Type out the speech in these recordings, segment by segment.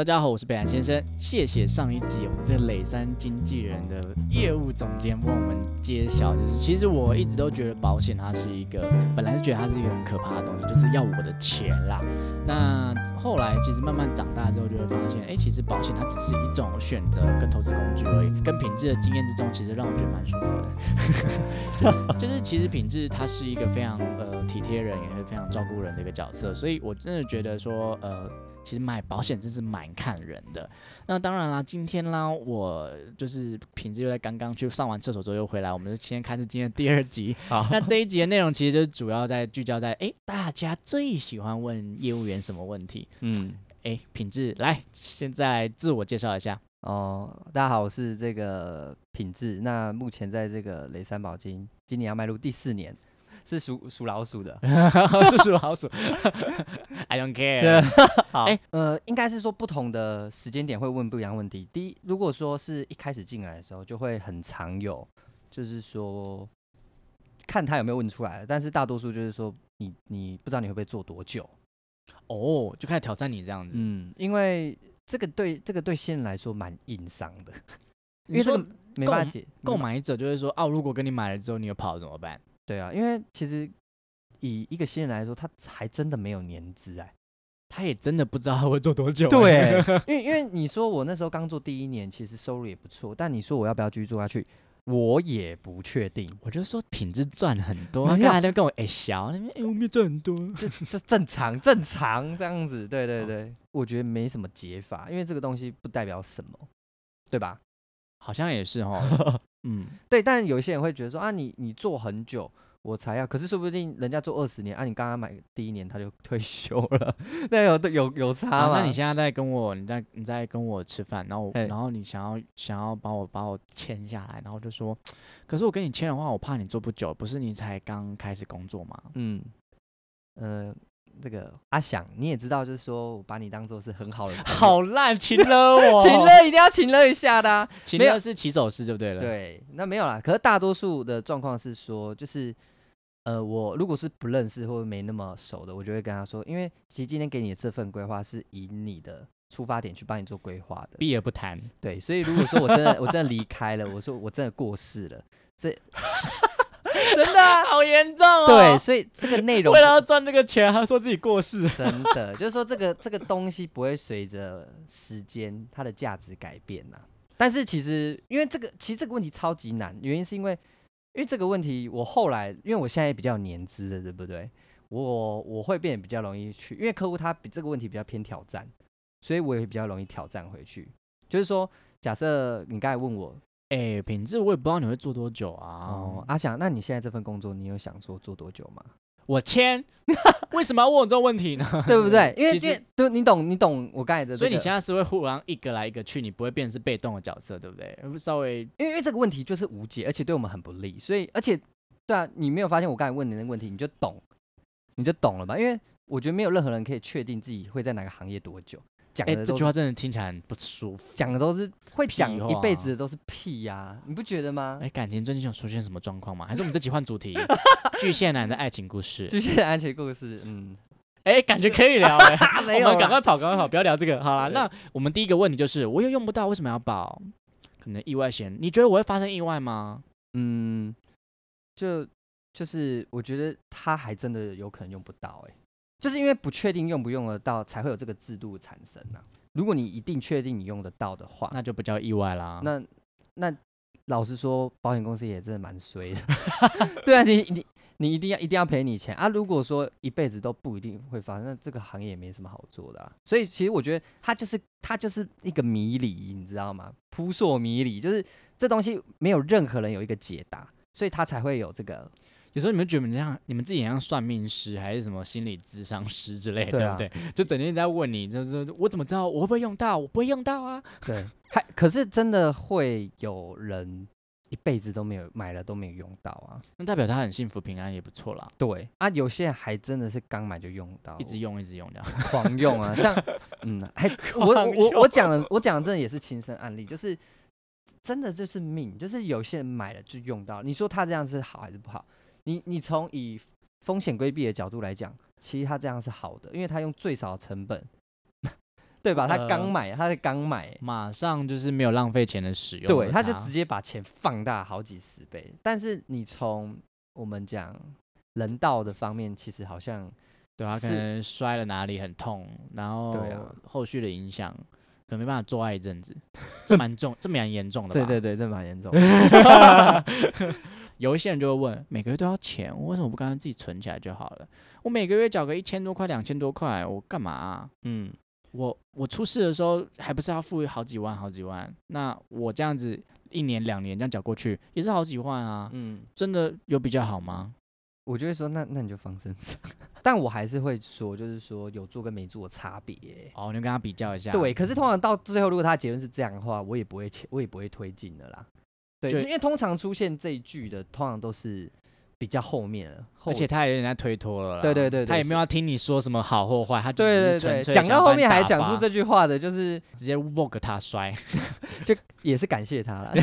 大家好，我是北岸先生。谢谢上一集我们这个磊山经纪人的业务总监为我们揭晓，就是其实我一直都觉得保险它是一个，本来是觉得它是一个很可怕的东西，就是要我的钱啦。那后来其实慢慢长大之后，就会发现，哎，其实保险它只是一种选择跟投资工具而已。跟品质的经验之中，其实让我觉得蛮舒服的。就是其实品质它是一个非常呃体贴人，也是非常照顾人的一个角色，所以我真的觉得说，呃。其实买保险真是蛮看人的。那当然啦，今天啦，我就是品质又在刚刚去上完厕所之后又回来，我们就今天开始今天第二集。好，那这一集的内容其实就是主要在聚焦在，哎，大家最喜欢问业务员什么问题？嗯，哎，品质来，现在自我介绍一下。哦，大家好，我是这个品质。那目前在这个雷山保金，今年要迈入第四年。是属属老鼠的，是属老鼠。I don't care。好，呃，应该是说不同的时间点会问不一样问题。第一，如果说是一开始进来的时候，就会很常有，就是说看他有没有问出来，但是大多数就是说你你不知道你会不会做多久，哦，就开始挑战你这样子。嗯，因为这个对这个对新人来说蛮硬伤的，因为这个没办法解。购买者就是说，哦，如果跟你买了之后你又跑了怎么办？对啊，因为其实以一个新人来说，他还真的没有年资哎，他也真的不知道他会做多久。对，因为因为你说我那时候刚做第一年，其实收入也不错，但你说我要不要继续做下去，我也不确定。我就说品质赚很多，刚才都跟我哎笑那边哎我没有赚很多，这这正常正常这样子。对对对，我觉得没什么解法，因为这个东西不代表什么，对吧？好像也是哈。嗯，对，但有些人会觉得说啊，你你做很久，我才要，可是说不定人家做二十年啊，你刚刚买第一年他就 退休了，那有有有差吗？那你现在在跟我，你在你在跟我吃饭，然后然后你想要想要把我把我签下来，然后就说，可是我跟你签的话，我怕你做不久，不是你才刚开始工作吗？嗯，呃。这个阿翔你也知道，就是说我把你当做是很好的，好烂，请了我，请了一定要请了一下的，请了是起手式就对了。对，那没有啦。可是大多数的状况是说，就是呃，我如果是不认识或者没那么熟的，我就会跟他说，因为其实今天给你的这份规划是以你的出发点去帮你做规划的，避而不谈。对，所以如果说我真的我真的离开了，我说我真的过世了，这。真的好严重哦！对，所以这个内容为了要赚这个钱，他说自己过世。真的，就是说这个这个东西不会随着时间它的价值改变呐。但是其实因为这个，其实这个问题超级难，原因是因为因为这个问题，我后来因为我现在比较年资的，对不对？我我会变得比较容易去，因为客户他比这个问题比较偏挑战，所以我也比较容易挑战回去。就是说，假设你刚才问我。哎，品质我也不知道你会做多久啊。哦，阿翔，那你现在这份工作，你有想说做多久吗？我签，为什么要问我这种问题呢？对不对？因为因为对，你懂你懂我刚才的。所以你现在是会互相一个来一个去，你不会变成是被动的角色，对不对？稍微，因为因为这个问题就是无解，而且对我们很不利。所以，而且，对啊，你没有发现我刚才问你那个问题，你就懂，你就懂了吧？因为我觉得没有任何人可以确定自己会在哪个行业多久。讲的这句话真的听起来很不舒服。讲的都是会讲一辈子的都是屁呀，你不觉得吗？哎，感情最近有出现什么状况吗？还是我们这集换主题？巨蟹男的爱情故事。巨蟹的爱情故事，嗯，哎，感觉可以聊。没有，赶快跑，赶快跑，不要聊这个。好了，那我们第一个问题就是，我又用不到，为什么要保？可能意外险，你觉得我会发生意外吗？嗯，就就是我觉得他还真的有可能用不到，哎。就是因为不确定用不用得到，才会有这个制度产生呐。如果你一定确定你用得到的话，那就不叫意外啦。那那老实说，保险公司也真的蛮衰的。对啊，你你你一定要一定要赔你钱啊！如果说一辈子都不一定会发生，那这个行业也没什么好做的。所以其实我觉得它就是它就是一个迷离，你知道吗？扑朔迷离，就是这东西没有任何人有一个解答，所以它才会有这个。有时候你们觉得你像你们自己像算命师还是什么心理智商师之类的，对不对？就整天在问你，就是我怎么知道我会不会用到？我不会用到啊。对，还可是真的会有人一辈子都没有买了都没有用到啊。那代表他很幸福平安也不错啦。对啊，有些人还真的是刚买就用到，一直用一直用的，狂用啊。像嗯，还我我我我讲的我讲的真的也是亲身案例，就是真的就是命，就是有些人买了就用到。你说他这样是好还是不好？你你从以风险规避的角度来讲，其实他这样是好的，因为他用最少的成本，对吧？他刚呃买，他是刚买，马上就是没有浪费钱的使用了对，他就直接把钱放大好几十倍。但是你从我们讲人道的方面，其实好像对他可能摔了哪里很痛，然后对啊后续的影响可能没办法做爱一阵子，这蛮重，这蛮严重的吧？对对对，这蛮严重的。有一些人就会问，每个月都要钱，我为什么不干脆自己存起来就好了？我每个月缴个一千多块、两千多块，我干嘛啊、嗯，我我出事的时候还不是要付好几万、好几万？那我这样子一年、两年这样缴过去，也是好几万啊！嗯，真的有比较好吗？我就会说，那那你就放身上。但我还是会说，就是说有做跟没做的差别欸、哦，你跟他比较一下。对，可是通常到最后，如果他的结论是这样的话，我也不会切，我也不会推进的啦。对，就因为通常出现这一句的，通常都是比较后面了，而且他也有点在推脱了啦。对对对对他也没有要听你说什么好或坏，他就对对对，只是纯粹讲到后面还讲出发这句话的，就是直接 vogue 他摔。就也是感谢他了。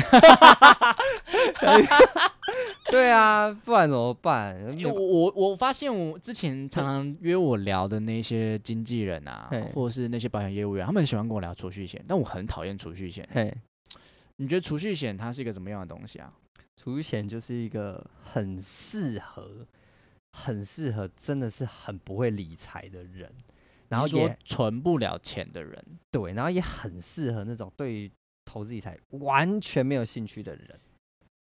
对啊，不然怎么办？我我我发现我之前常常约我聊的那些经纪人啊，或者是那些保险业务员，他们很喜欢跟我聊储蓄险，但我很讨厌储蓄险。嘿，你觉得储蓄险它是一个怎么样的东西啊？储蓄险就是一个很适合、很适合，真的是很不会理财的人，然后也存不了钱的人，对，然后也很适合那种对于投资理财完全没有兴趣的人。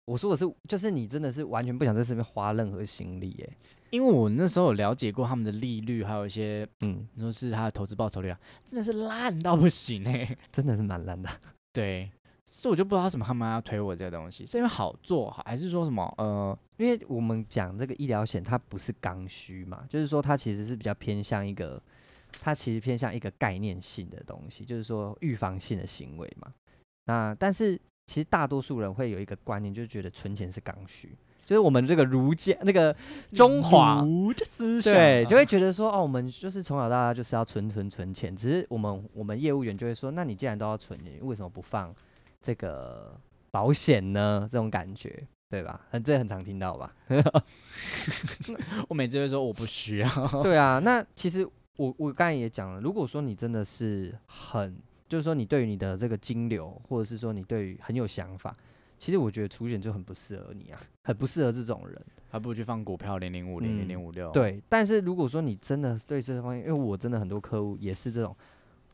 我说的是，就是你真的是完全不想在这边花任何心力，哎，因为我那时候有了解过他们的利率，还有一些嗯，你说是他的投资报酬率啊，真的是烂到不行哎、真的是蛮烂的。对，所以我就不知道为什么他们要推我这个东西，是因为好做好，还是说什么呃，因为我们讲这个医疗险，它不是刚需嘛，就是说它其实是比较偏向一个，它其实偏向一个概念性的东西，就是说预防性的行为嘛。那但是其实大多数人会有一个观念，就是觉得存钱是刚需，就是我们这个儒家那个中华。思想对，啊就会觉得说，哦，我们就是从小到大就是要存存存钱，只是我们我们业务员就会说，那你既然都要存，你为什么不放这个保险呢？这种感觉，对吧？很这很常听到吧？我每次会说我不需要，对啊，那其实我我刚才也讲了，如果说你真的是很，就是说你对于你的这个金流，或者是说你对于很有想法，其实我觉得储蓄险就很不适合你啊，很不适合这种人。还不如去放股票零零五零零零五六。，对，但是如果说你真的对这方面，因为我真的很多客户也是这种，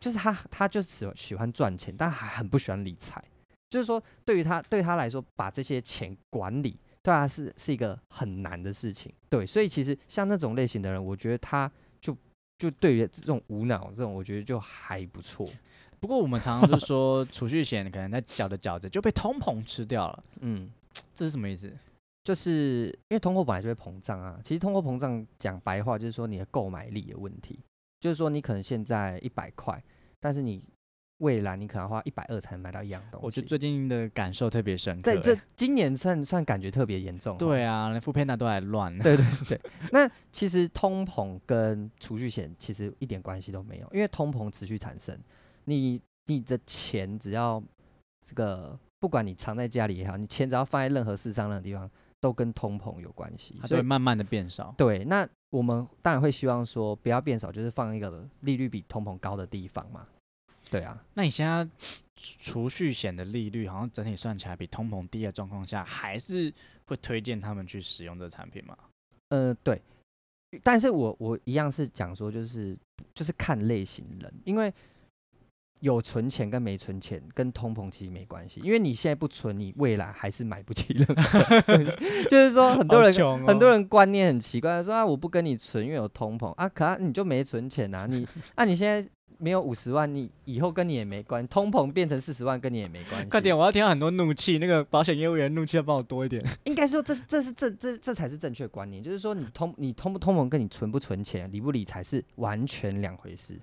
就是他他就喜喜欢赚钱，但还很不喜欢理财。就是说，对于他对他来说，把这些钱管理，对他是是一个很难的事情。对，所以其实像那种类型的人，我觉得他就就对于这种无脑这种，我觉得就还不错。不过我们常常就说储蓄险可能在缴着缴着就被通膨吃掉了，嗯，这是什么意思？就是因为通货本来就会膨胀啊。其实通货膨胀讲白话就是说你的购买力的问题，就是说你可能现在一百块，但是你未来你可能要花一百二才能买到一样东西。我觉得最近的感受特别深刻、对，这欸今年算算感觉特别严重。对，啊，连副片那都还乱。对对对。那其实通膨跟储蓄险其实一点关系都没有，因为通膨持续产生，你你的钱只要这个，不管你藏在家里也好，你钱只要放在任何世上任何地方，都跟通膨有关系。它就会慢慢的变少。对，那我们当然会希望说不要变少，就是放一个利率比通膨高的地方嘛。对啊，那你现在储储蓄险的利率好像整体算起来比通膨低的状况下，还是会推荐他们去使用这个产品吗？呃，对，但是我我一样是讲说，就是就是看类型人，因为有存钱跟没存钱跟通膨其实没关系，因为你现在不存，你未来还是买不起任何东西 就是说，很多人、很多哦人观念很奇怪，说啊我不跟你存，因为有通膨啊，可啊你就没存钱啊，你啊你现在没有五十万，你以后跟你也没关，通膨变成四十万跟你也没关系。快点，我要听到很多怒气，那个保险业务员怒气要帮我多一点。应该说这是这是这这这才是正确观念，就是说你通你通不通膨跟你存不存钱、理不理财是完全两回事，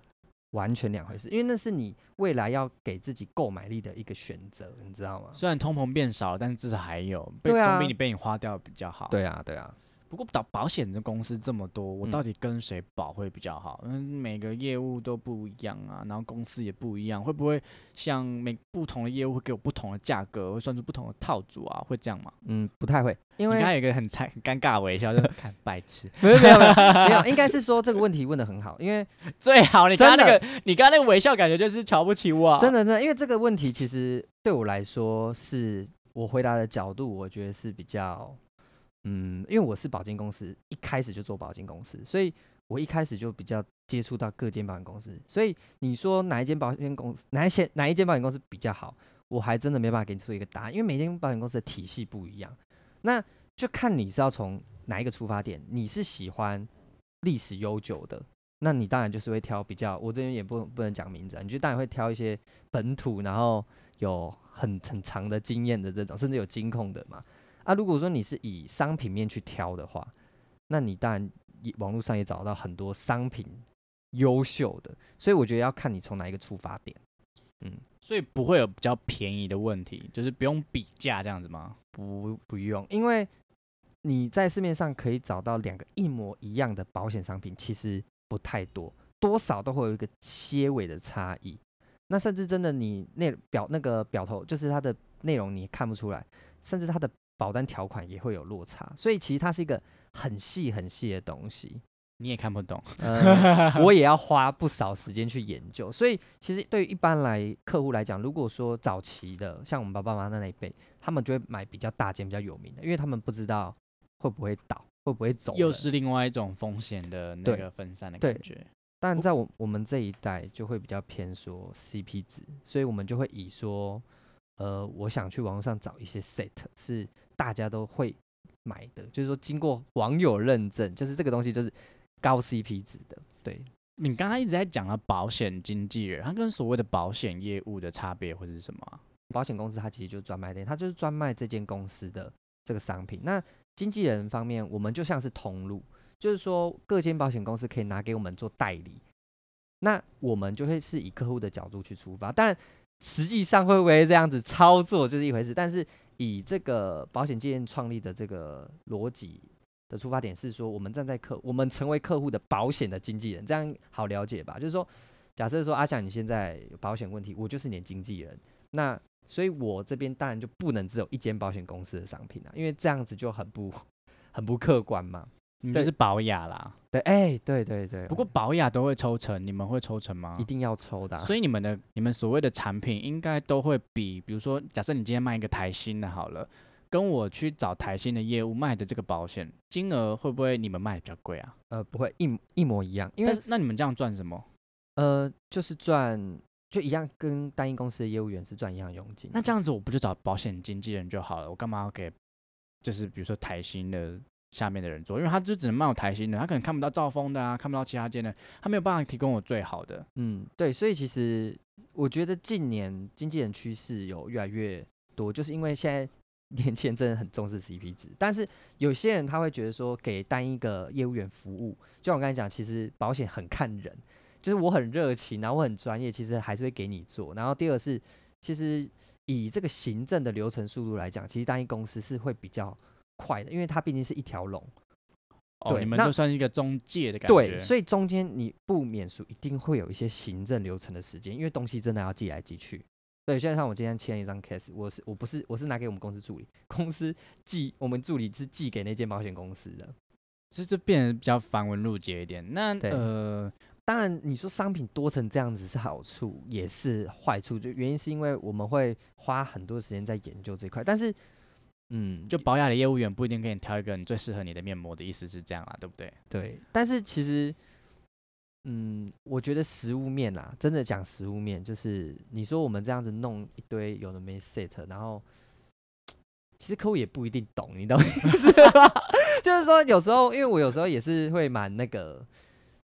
完全两回事，因为那是你未来要给自己购买力的一个选择，你知道吗？虽然通膨变少了，但是至少还有，总比你被你花掉比较好。，对啊，对啊，不过保保险的公司这么多，我嗯到底跟谁保会比较好？嗯，每个业务都不一样啊，然后公司也不一样，会不会像每不同的业务会给我不同的价格，会算出不同的套组啊？会这样吗？嗯，不太会，因为你刚才有一个很惨很尴尬的微笑，就是 看白痴，没有没有没有没 有，应该是说这个问题问的很好，因为 最好你刚刚那真个你刚刚那个微笑，感觉就是瞧不起我，真的真的，因为这个问题其实对我来说是我回答的角度，我觉得是比较，嗯，因为我是保金公司，一开始就做保金公司，所以我一开始就比较接触到各间保险公司，所以你说哪一间保险公司，哪一些哪一间保险公司比较好，我还真的没办法给你出一个答案，因为每间保险公司的体系不一样，那就看你是要从哪一个出发点，你是喜欢历史悠久的。那你当然就是会挑比较，我这边也不不能讲名字，你就当然会挑一些本土，然后有很很长的经验的这种，甚至有金控的嘛。啊，如果说你是以商品面去挑的话，那你当然网络上也找到很多商品优秀的，所以我觉得要看你从哪一个出发点。嗯，所以不会有比较便宜的问题，就是不用比价这样子吗？不不用，因为你在市面上可以找到两个一模一样的保险商品，其实不太多，多少都会有一个些微的差异。那甚至真的你那表那个表头，就是它的内容你看不出来，甚至它的保单条款也会有落差，所以其实它是一个很细很细的东西。你也看不懂，呃，我也要花不少时间去研究，所以其实对于一般来客户来讲，如果说早期的像我们爸爸妈妈那一辈，他们就会买比较大件、比较有名的，因为他们不知道会不会倒，会不会走。又是另外一种风险的那对个分散的对感觉。但在我我们这一代就会比较偏说 CP 值，所以我们就会以说，呃，我想去网络上找一些 set 是大家都会买的，就是说经过网友认证，就是这个东西就是高 CP 值的，对。你刚刚一直在讲了保险经纪人，他跟所谓的保险业务的差别会是什么啊？保险公司它其实就是专卖店，它就是专卖这间公司的这个商品。那经纪人方面，我们就像是通路，就是说各间保险公司可以拿给我们做代理，那我们就会是以客户的角度去出发。当然，实际上会不会这样子操作就是一回事，但是以这个保险界创立的这个逻辑的出发点是说，我们站在客，我们成为客户的保险的经纪人，这样好了解吧？就是说，假设说阿翔你现在有保险问题，我就是你的经纪人，那所以我这边当然就不能只有一间保险公司的商品啊，因为这样子就很不很不客观嘛。对你们就是保雅啦。对，哎、对对对。不过保雅都会抽成，你们会抽成吗一？定要抽的啊、所以你们的你们所谓的产品应该都会比，比如说，假设你今天卖一个台新的好了，跟我去找台新的业务卖的这个保险金额会不会你们卖的比较贵啊？呃不会一模一模一样，因为但那你们这样赚什么？呃就是赚就一样，跟单一公司的业务员是赚一样佣金啊。那这样子我不就找保险经纪人就好了？我干嘛要给就是比如说台新的下面的人做？因为他就只能卖我台新的，他可能看不到兆丰的啊，看不到其他间的，他没有办法提供我最好的。嗯，对，所以其实我觉得近年经纪人趋势有越来越多，就是因为现在 年轻人真的很重视 CP 值，但是有些人他会觉得说给单一个业务员服务，就像我刚才讲，其实保险很看人，就是我很热情，然后我很专业，其实还是会给你做。然后第二是，其实以这个行政的流程速度来讲，其实单一公司是会比较快的，因为它毕竟是一条龙。哦，对那你们就算是一个中介的感觉。对，所以中间你不免俗一定会有一些行政流程的时间，因为东西真的要寄来寄去。对，现在像我今天签了一张 case，我是我不是我是拿给我们公司助理，公司寄我们助理是寄给那间保险公司的。所以就变得比较繁文缛节一点。那呃，当然，你说商品多成这样子是好处，也是坏处。就原因是因为我们会花很多时间在研究这块，但是，嗯，就保养的业务员不一定给你挑一个你最适合你的面膜的意思是这样啦，对不对？对，但是其实，嗯，我觉得实物面啦，真的讲实物面，就是你说我们这样子弄一堆有的没 set，然后其实客户也不一定懂，你懂意思吧？就是说有时候，因为我有时候也是会蛮那个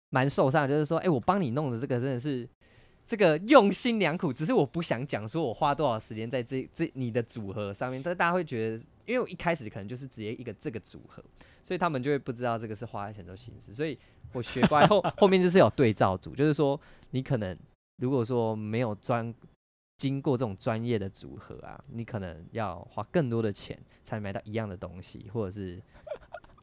蛮受伤，就是说，哎、我帮你弄的这个真的是。这个用心良苦，只是我不想讲说我花多少时间在这这你的组合上面，但是大家会觉得，因为我一开始可能就是直接一个这个组合，所以他们就会不知道这个是花很多心思，所以我学乖后 后面就是有对照组，就是说你可能如果说没有专经过这种专业的组合啊，你可能要花更多的钱才买到一样的东西，或者是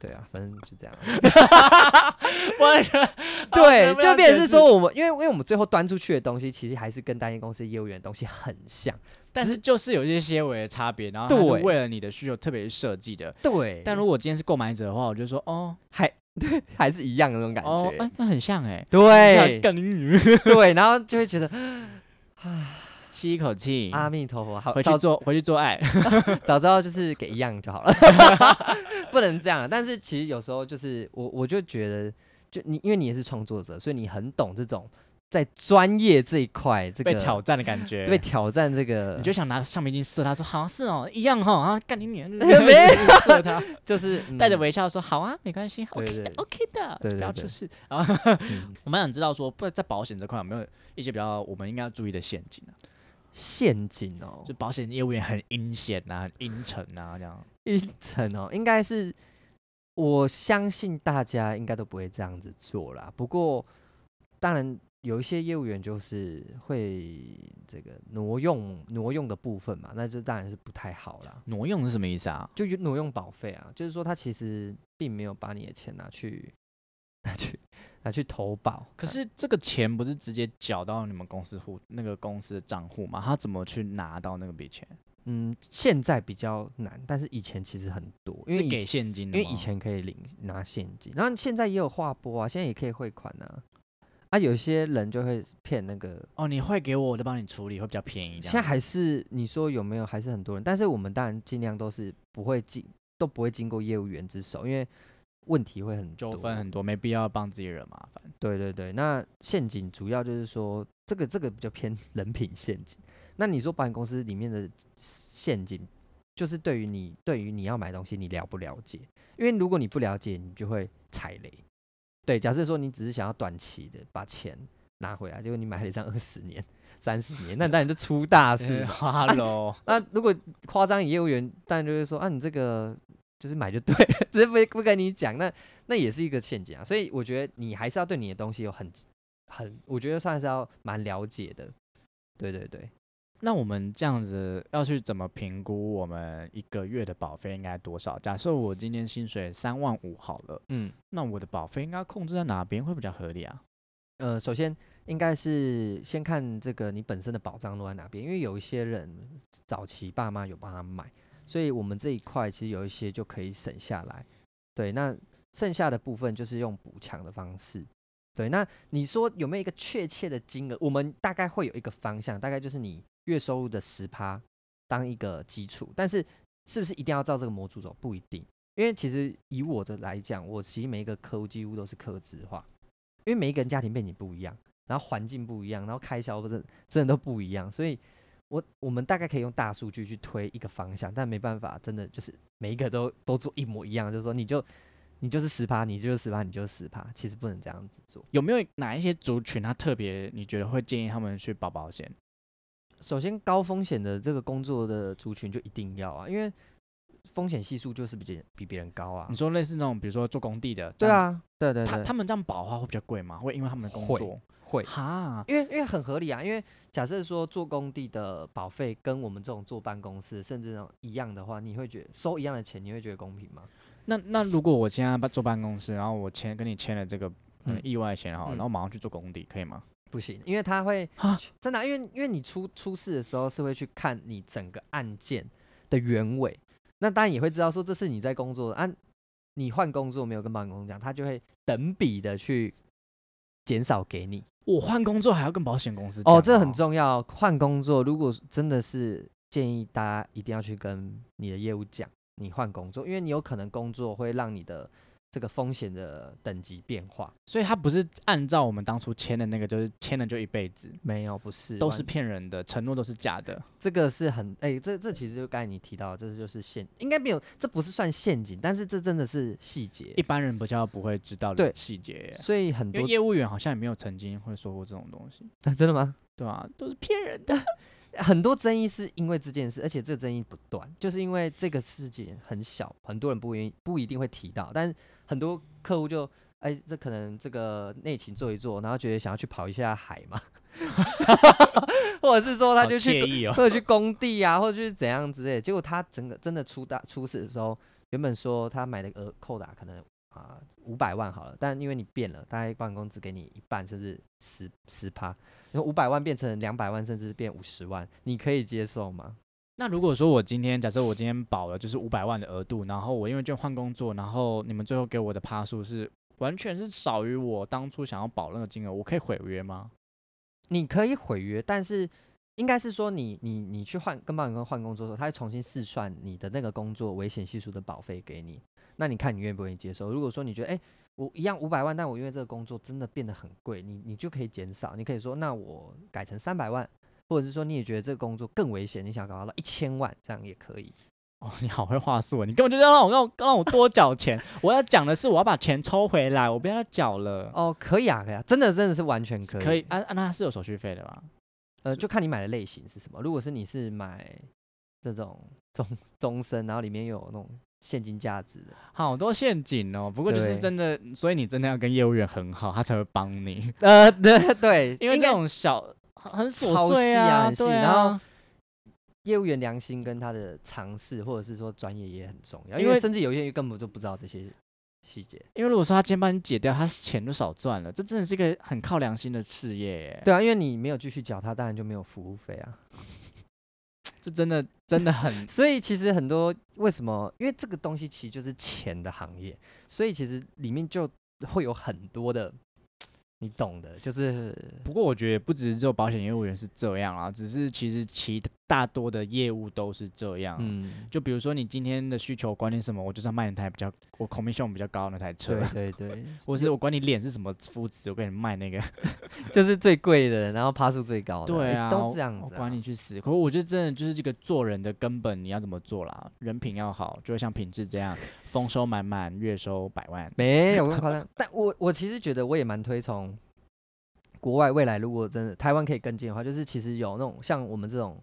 对啊，反正就这样。完全对，就变成是，说我们，因为因为我们最后端出去的东西，其实还是跟单一公司业务员的东西很像。但是就是有一些些微的差别，然后它是对为了你的需求特别设计的。对，但如果今天是购买者的话，我就说哦还对还是一样的那种感哦，觉。哎，那很像哎，对更对，然后就会觉得 啊吸一口气，阿弥陀佛，好，回去做回去做爱。早知道就是给一样就好了，不能这样。但是其实有时候就是我我就觉得，就你因为你也是创作者，所以你很懂这种在专业这一块这个被挑战的感觉，被挑战这个，你就想拿橡皮筋射他，说好是哦，一样哈，然后干你脸，没有 射他，就是 带着嗯微笑说好啊，没关系对，OK 的，OK 的，不要出事。然后嗯我们想知道说，不在保险这块有没有一些比较我们应该要注意的陷阱啊？陷阱哦就，保险业务员很阴险啊，很阴沉啊，这样。一层哦，应该是我相信大家应该都不会这样子做啦。不过当然有一些业务员就是会这个挪用挪用的部分嘛，那这当然是不太好啦。挪用是什么意思啊？就挪用保费啊，就是说他其实并没有把你的钱拿去拿去拿去投保，可是这个钱不是直接缴到你们公司户那个公司的账户吗？他怎么去拿到那个笔钱？嗯，现在比较难，但是以前其实很多，因为是给现金的因为以前可以领拿现金，然后现在也有划拨啊，现在也可以汇款啊。啊，有些人就会骗那个，哦，你汇给我，我就帮你处理，会比较便宜。现在还是你说有没有？还是很多人，但是我们当然尽量都是不会经都不会经过业务员之手，因为问题会很多纠纷很多，没必要帮自己惹麻烦。对对对，那陷阱主要就是说，这个这个比较偏 人品陷阱。那你说保险公司里面的陷阱，就是对于你对于你要买东西，你了不了解？因为如果你不了解，你就会踩雷。对，假设说你只是想要短期的把钱拿回来，结果你买了一张二十年、三十年，那当然就出大事嘛。Hello，那如果夸张业务员，当然就会说啊，你这个就是买就对了，只是不不跟你讲，那那也是一个陷阱啊。所以我觉得你还是要对你的东西有很很，我觉得算是要蛮了解的。对对对，那我们这样子要去怎么评估我们一个月的保费应该多少？假设我今天薪水三万五好了，嗯那我的保费应该控制在哪边会比较合理啊？呃，首先应该是先看这个你本身的保障落在哪边，因为有一些人早期爸妈有帮他买，所以我们这一块其实有一些就可以省下来。对，那剩下的部分就是用补强的方式。对，那你说有没有一个确切的金额？我们大概会有一个方向，大概就是你月收入的十趴当一个基础，但是是不是一定要照这个模组走？不一定，因为其实以我的来讲，我其实每一个客户几乎都是客制化，因为每一个人家庭背景不一样，然后环境不一样，然后开销真的真的都不一样，所以我我们大概可以用大数据去推一个方向，但没办法，真的就是每一个都都做一模一样，就是说你就你就是十趴，你就是十趴，你就是十趴，其实不能这样子做。有没有哪一些族群他特别你觉得会建议他们去保保险？首先，高风险的这个工作的族群就一定要啊，因为风险系数就是比别比别人高啊你。说类似那种比如说做工地的，对啊，对对对，他他们这样保的话会比较贵吗？会因为他们的工作会，哈？因为因为很合理啊，因为假设说做工地的保费跟我们这种坐办公室甚至那种一样的话，你会觉得收一样的钱，你会觉得公平吗？那那如果我现在办坐办公室，然后我签跟你签了这个嗯意外险好了，嗯然后马上去做工地，可以吗？不行，因为他会啊真的啊、因为因为你出出事的时候是会去看你整个案件的原委，那当然也会知道说这是你在工作的啊，你换工作没有跟保险公司讲，他就会等比的去减少给你。我换工作还要跟保险公司讲哦，这很重要。换工作，如果真的是建议大家一定要去跟你的业务讲，你换工作，因为你有可能工作会让你的这个风险的等级变化。所以它不是按照我们当初签的那个，就是签了就一辈子，没有，不是，都是骗人的，承诺都是假的。这个是很哎、这这其实就刚才你提到，这就是陷，应该没有，这不是算陷阱，但是这真的是细节一。般人比较不会知道的细节，所以很多业务员好像也没有曾经会说过这种东西，真的吗？对啊、都是骗人的。很多争议是因为这件事，而且这个争议不断，就是因为这个事件很小，很多人不愿意不一定会提到，但是很多客户就哎，这可能这个内勤做一做，然后觉得想要去跑一下海嘛，或者是说他就去哦。或者去工地啊，或者去怎样之类的，结果他整个真的出大出事的时候，原本说他买的额扣打可能啊五百万好了，但因为你变了，大概保险公司给你一半甚至十十趴，然后五百万变成两百万甚至变五十万，你可以接受吗？那如果说我今天假设我今天保了就是五百万的额度，然后我因为就换工作，然后你们最后给我的趴数是完全是少于我当初想要保那个金额，我可以毁约吗？你可以毁约，但是应该是说你你你去换跟保险公司换工作的时候，他会重新试算你的那个工作危险系数的保费给你。那你看你愿不愿意接受？如果说你觉得哎、我一样五百万，但我因为这个工作真的变得很贵，你你就可以减少，你可以说那我改成三百万，或者是说你也觉得这个工作更危险，你想搞到一千万，这样也可以。哦，你好会话术啊，你根本就要让我让我让我多缴钱。我要讲的是我要把钱抽回来，我不要缴了。哦，可以啊，可以啊，真的真的是完全可以。可以，啊啊，那是有手续费的吧？呃，就看你买的类型是什么。如果是你是买这种 终终身，然后里面有那种现金价值的，好多陷阱哦。不过就是真的，所以你真的要跟业务员很好，他才会帮你。呃，对对，因为这种小很琐碎啊，然后啊。业务员良心跟他的尝试，或者是说专业也很重要，因为甚至有些人根本就不知道这些细节。因为如果说他今天帮你解掉，他钱都少赚了，这真的是一个很靠良心的事业耶。对啊，因为你没有继续缴，他当然就没有服务费啊。这真的真的很 所以其实很多为什么？因为这个东西其实就是钱的行业，所以其实里面就会有很多的，你懂的，就是不过我觉得不只是只有保险业务员是这样啊，只是其实其大多的业务都是这样。嗯，就比如说你今天的需求观念是什么，我就是要卖那台比较我 commission 比较高那台车，对对对，或 是我管你脸是什么肤质，我给你卖那个。就是最贵的，然后趴数最高的，对啊，都这样子、啊。我管你去死。可是我觉得真的就是这个做人的根本，你要怎么做啦？人品要好，就会像品质这样，丰收满满，月收百万。没有那么夸张，但我我其实觉得我也蛮推崇国外未来如果真的台湾可以跟进的话，就是其实有那种像我们这种，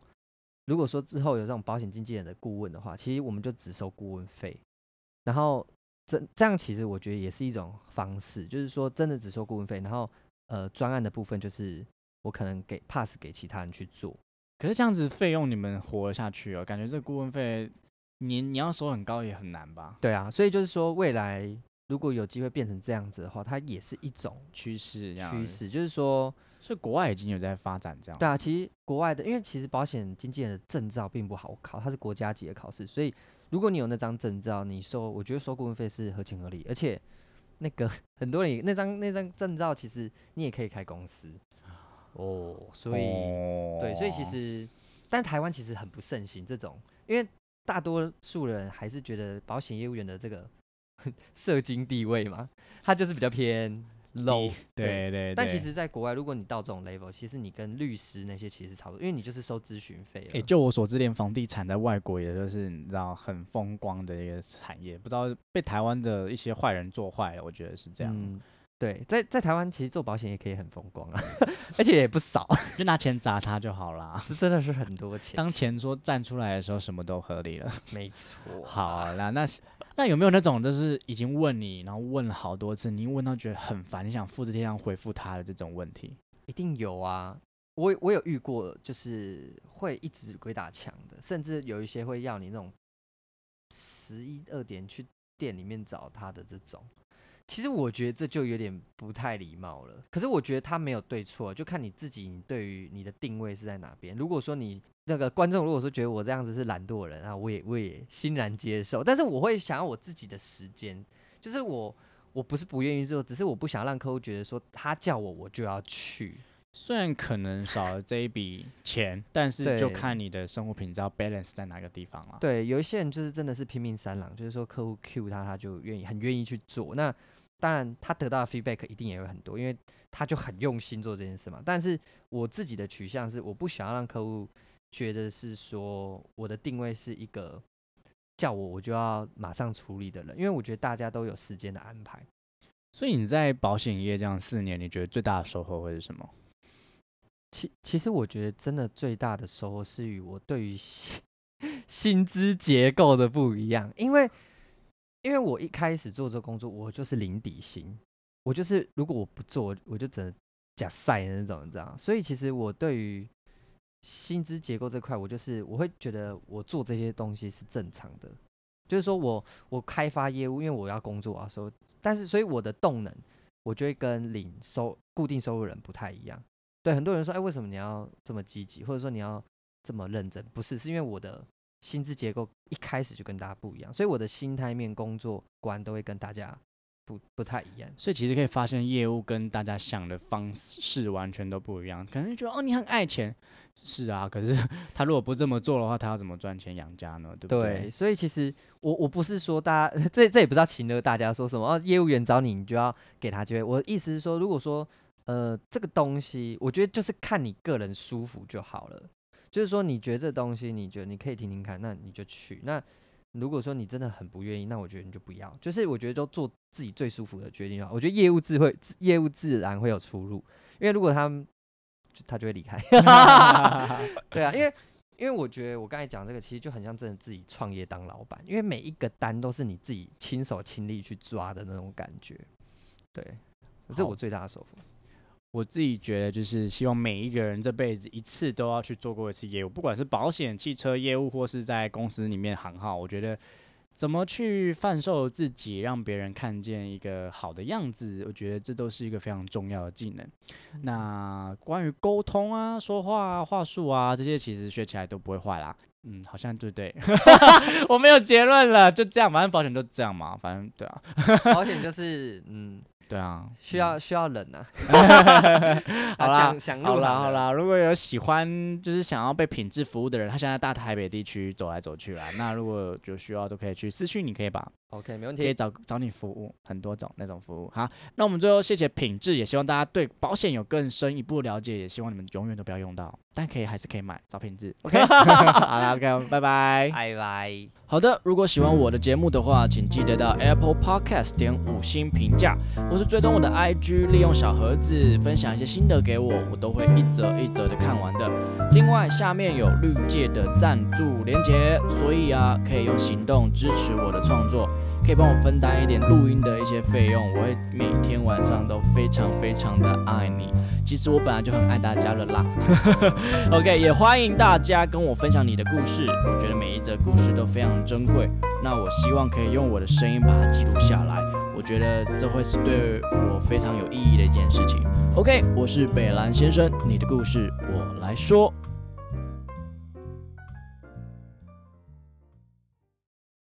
如果说之后有这种保险经纪人的顾问的话，其实我们就只收顾问费，然后这这样其实我觉得也是一种方式，就是说真的只收顾问费，然后呃专案的部分就是我可能给 pass 给其他人去做，可是这样子费用你们活得下去哦？感觉这个顾问费你你要收很高也很难吧？对啊，所以就是说未来如果有机会变成这样子的话，它也是一种趋势趋势，就是说。所以国外已经有在发展这样。对啊，其实国外的，因为其实保险经纪人的证照并不好考，它是国家级的考试，所以如果你有那张证照，你收，我觉得收顾问费是合情合理，而且那个 很多人那张那张证照，其实你也可以开公司哦，所以、对，所以其哦实，但台湾其实很不盛行这种，因为大多数人还是觉得保险业务员的这个 社经地位嘛，他就是比较偏 low，对对，但其实在国外，如果你到这种 level，其实你跟律师那些其实差不多，因为你就是收咨询费了。诶，就我所知，连房地产在外国也就是你知道很风光的一个产业，不知道被台湾的一些坏人做坏了，我觉得是这样，嗯，对，在在台湾其实做保险也可以很风光啊，而且也不少，就拿钱砸他就好啦。这真的是很多钱。当钱说站出来的时候，什么都合理了。没错，好啦，那是那有没有那种就是已经问你，然后问了好多次，你问到觉得很烦，你想复制贴上回复他的这种问题？一定有啊。我我有遇过，就是会一直鬼打墙的，甚至有一些会要你那种十一二点去店里面找他的这种。其实我觉得这就有点不太礼貌了。可是我觉得他没有对错，就看你自己，你对于你的定位是在哪边。如果说你那个观众如果说觉得我这样子是懒惰人啊，我也我也欣然接受。但是我会想要我自己的时间，就是我我不是不愿意做，只是我不想让客户觉得说他叫我我就要去。虽然可能少了这一笔 钱，但是就看你的生活品质要 balance 在哪个地方了。对，有一些人就是真的是拼命三郎，就是说客户 Q 他，他就愿意很愿意去做。那当然他得到的 feedback 一定也会很多，因为他就很用心做这件事嘛。但是我自己的取向是，我不想要让客户觉得是说我的定位是一个叫我我就要马上处理的人，因为我觉得大家都有时间的安排。所以你在保险业这样四年，你觉得最大的收获会是什么？其其实我觉得真的最大的收获是与我对于薪 薪资结构的不一样，因为因为我一开始做这工作，我就是零底薪，我就是如果我不做，我就只能假赛的那种，你知道？所以其实我对于薪资结构这块，我就是我会觉得我做这些东西是正常的，就是说我我开发业务，因为我要工作啊，所以但是所以我的动能，我就会跟领收固定收入人不太一样。对，很多人说，哎，为什么你要这么积极，或者说你要这么认真？不是，是因为我的薪资结构一开始就跟大家不一样，所以我的心态面、工作观都会跟大家不不太一样。所以其实可以发现，业务跟大家想的方式完全都不一样。可能觉得哦，你很爱钱，是啊。可是 他如果不这么做的话，他要怎么赚钱养家呢？对不对？对，所以其实我我不是说大家 这这也不知道请了大家说什么哦，业务员找你，你就要给他机会。我的意思是说，如果说呃，这个东西，我觉得就是看你个人舒服就好了。就是说，你觉得这东西，你觉得你可以听听看，那你就去。那如果说你真的很不愿意，那我觉得你就不要。就是我觉得都做自己最舒服的决定啊。我觉得业务自会，业务自然会有出入。因为如果他他就会离开。对啊，因为因为我觉得我刚才讲这个，其实就很像真的自己创业当老板，因为每一个单都是你自己亲手亲力去抓的那种感觉。对，这我最大的收获。我自己觉得，就是希望每一个人这辈子一次都要去做过一次业务，不管是保险、汽车业务，或是在公司里面行号。我觉得怎么去贩售自己，让别人看见一个好的样子，我觉得这都是一个非常重要的技能。那关于沟通啊、说话话术啊这些，其实学起来都不会坏啦。嗯，好像对对？我没有结论了，就这样，反正保险都这样嘛，反正对啊，保险就是嗯。对啊，需要需要忍啊。好啦，好啦，好啦。如果有喜欢就是想要被品质服务的人，他现在大台北地区走来走去啦。那如果有需要，都可以去私讯，你可以吧？OK，没问题，可以找找你服务，很多种那种服务。好，那我们最后谢谢品质，也希望大家对保险有更深一步了解，也希望你们永远都不要用到，但可以还是可以买找品质。OK，好啦，OK，拜拜，拜拜。好的，如果喜欢我的节目的话，请记得到 Apple Podcast 点五星评价，或是追踪我的 IG，利用小盒子分享一些心得给我，我都会一则一则的看完的。另外，下面有绿界的赞助连接，所以啊，可以用行动支持我的创作。可以帮我分担一点录音的一些费用，我会每天晚上都非常非常的爱你。其实我本来就很爱大家了啦。OK，也欢迎大家跟我分享你的故事，我觉得每一则故事都非常珍贵。那我希望可以用我的声音把它记录下来，我觉得这会是对我非常有意义的一件事情。OK，我是北兰先生，你的故事我来说。